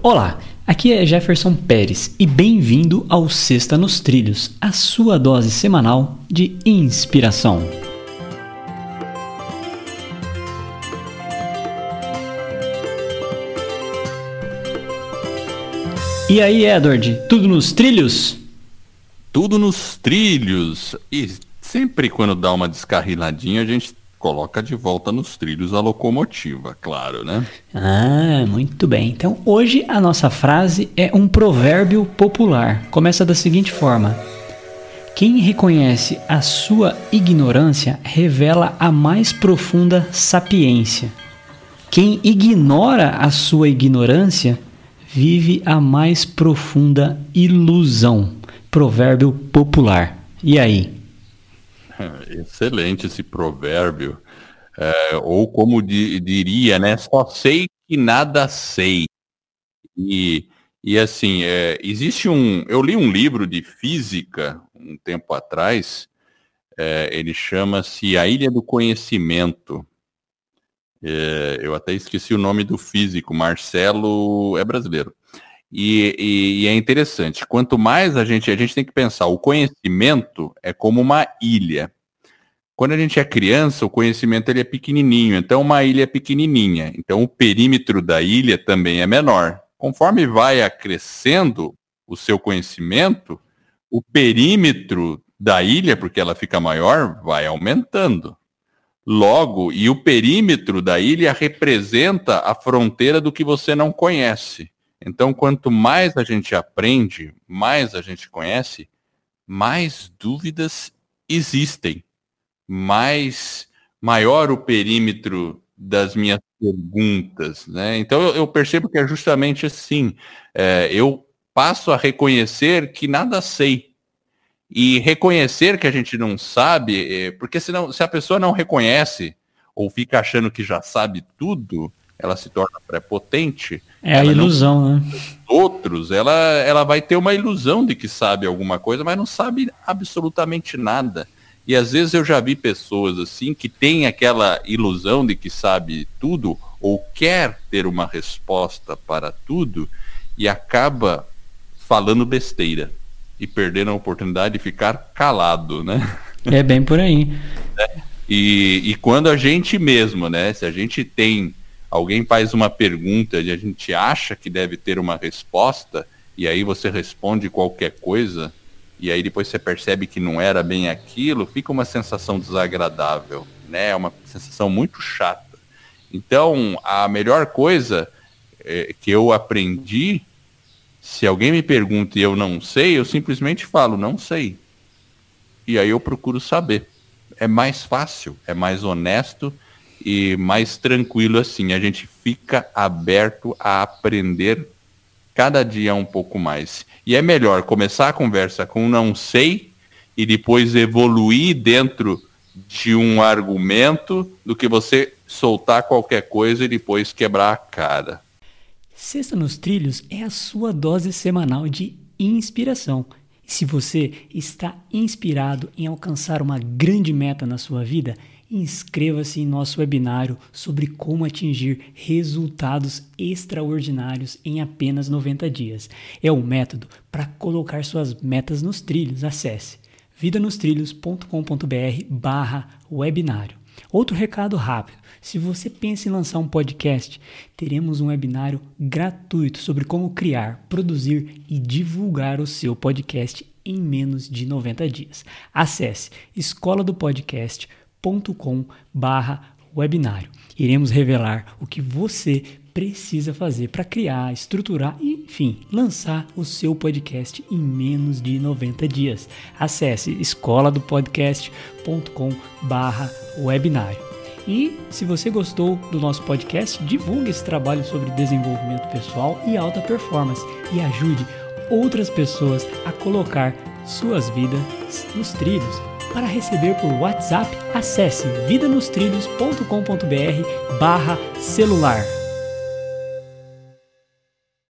Olá, aqui é Jefferson Pérez e bem-vindo ao Sexta nos Trilhos, a sua dose semanal de inspiração. E aí, Edward, tudo nos trilhos? Tudo nos trilhos. E sempre quando dá uma descarriladinha, a gente coloca de volta nos trilhos a locomotiva, claro, né? Ah, muito bem. Então hoje a nossa frase é um provérbio popular. Começa da seguinte forma: Quem reconhece a sua ignorância revela a mais profunda sapiência. Quem ignora a sua ignorância vive a mais profunda ilusão. Provérbio popular. E aí? Excelente esse provérbio. É, ou como di, diria, né? Só sei que nada sei. E, e assim, é, existe um. Eu li um livro de física um tempo atrás. É, ele chama-se A Ilha do Conhecimento. É, eu até esqueci o nome do físico, Marcelo é brasileiro. E, e, e, é interessante. Quanto mais a gente, a gente tem que pensar, o conhecimento é como uma ilha. Quando a gente é criança, o conhecimento ele é pequenininho. Então, uma ilha é pequenininha. Então, o perímetro da ilha também é menor. Conforme vai acrescendo o seu conhecimento, o perímetro da ilha, porque ela fica maior, vai aumentando. Logo, e o perímetro da ilha representa a fronteira do que você não conhece. Então, quanto mais a gente aprende, mais a gente conhece, mais dúvidas existem, mais maior o perímetro das minhas perguntas, né? Então eu, percebo que é justamente assim. É, eu passo a reconhecer que nada sei e reconhecer que a gente não sabe, é, porque senão, se a pessoa não reconhece ou fica achando que já sabe tudo, ela se torna prepotente. É a ilusão, não... né? Outros, ela, ela vai ter uma ilusão de que sabe alguma coisa, mas não sabe absolutamente nada. E às vezes eu já vi pessoas assim que têm aquela ilusão de que sabe tudo ou quer ter uma resposta para tudo e acaba falando besteira e perdendo a oportunidade de ficar calado, né? É bem por aí. É. E, e quando a gente mesmo, né? Se a gente tem alguém faz uma pergunta e a gente acha que deve ter uma resposta, e aí você responde qualquer coisa, e aí depois você percebe que não era bem aquilo, fica uma sensação desagradável, né? É uma sensação muito chata. Então, a melhor coisa é, que eu aprendi, se alguém me pergunta e eu não sei, eu simplesmente falo, não sei. E aí eu procuro saber. É mais fácil, é mais honesto e mais tranquilo assim. A gente fica aberto a aprender cada dia um pouco mais. E é melhor começar a conversa com não sei e depois evoluir dentro de um argumento do que você soltar qualquer coisa e depois quebrar a cara. Sexta nos Trilhos é a sua dose semanal de inspiração. E se você está inspirado em alcançar uma grande meta na sua vida, Inscreva-se em nosso webinário sobre como atingir resultados extraordinários em apenas 90 dias. É um método para colocar suas metas nos trilhos. Acesse vidanostrilhos.com.br barra webinário. Outro recado rápido. Se você pensa em lançar um podcast, teremos um webinário gratuito sobre como criar, produzir e divulgar o seu podcast em menos de 90 dias. Acesse escola do podcast webinário. Iremos revelar o que você precisa fazer para criar, estruturar e, enfim, lançar o seu podcast em menos de 90 dias. Acesse escola do podcast.com/webinário. E se você gostou do nosso podcast, divulgue esse trabalho sobre desenvolvimento pessoal e alta performance e ajude outras pessoas a colocar suas vidas nos trilhos para receber por WhatsApp, acesse vidanostrilhos.com.br barra celular.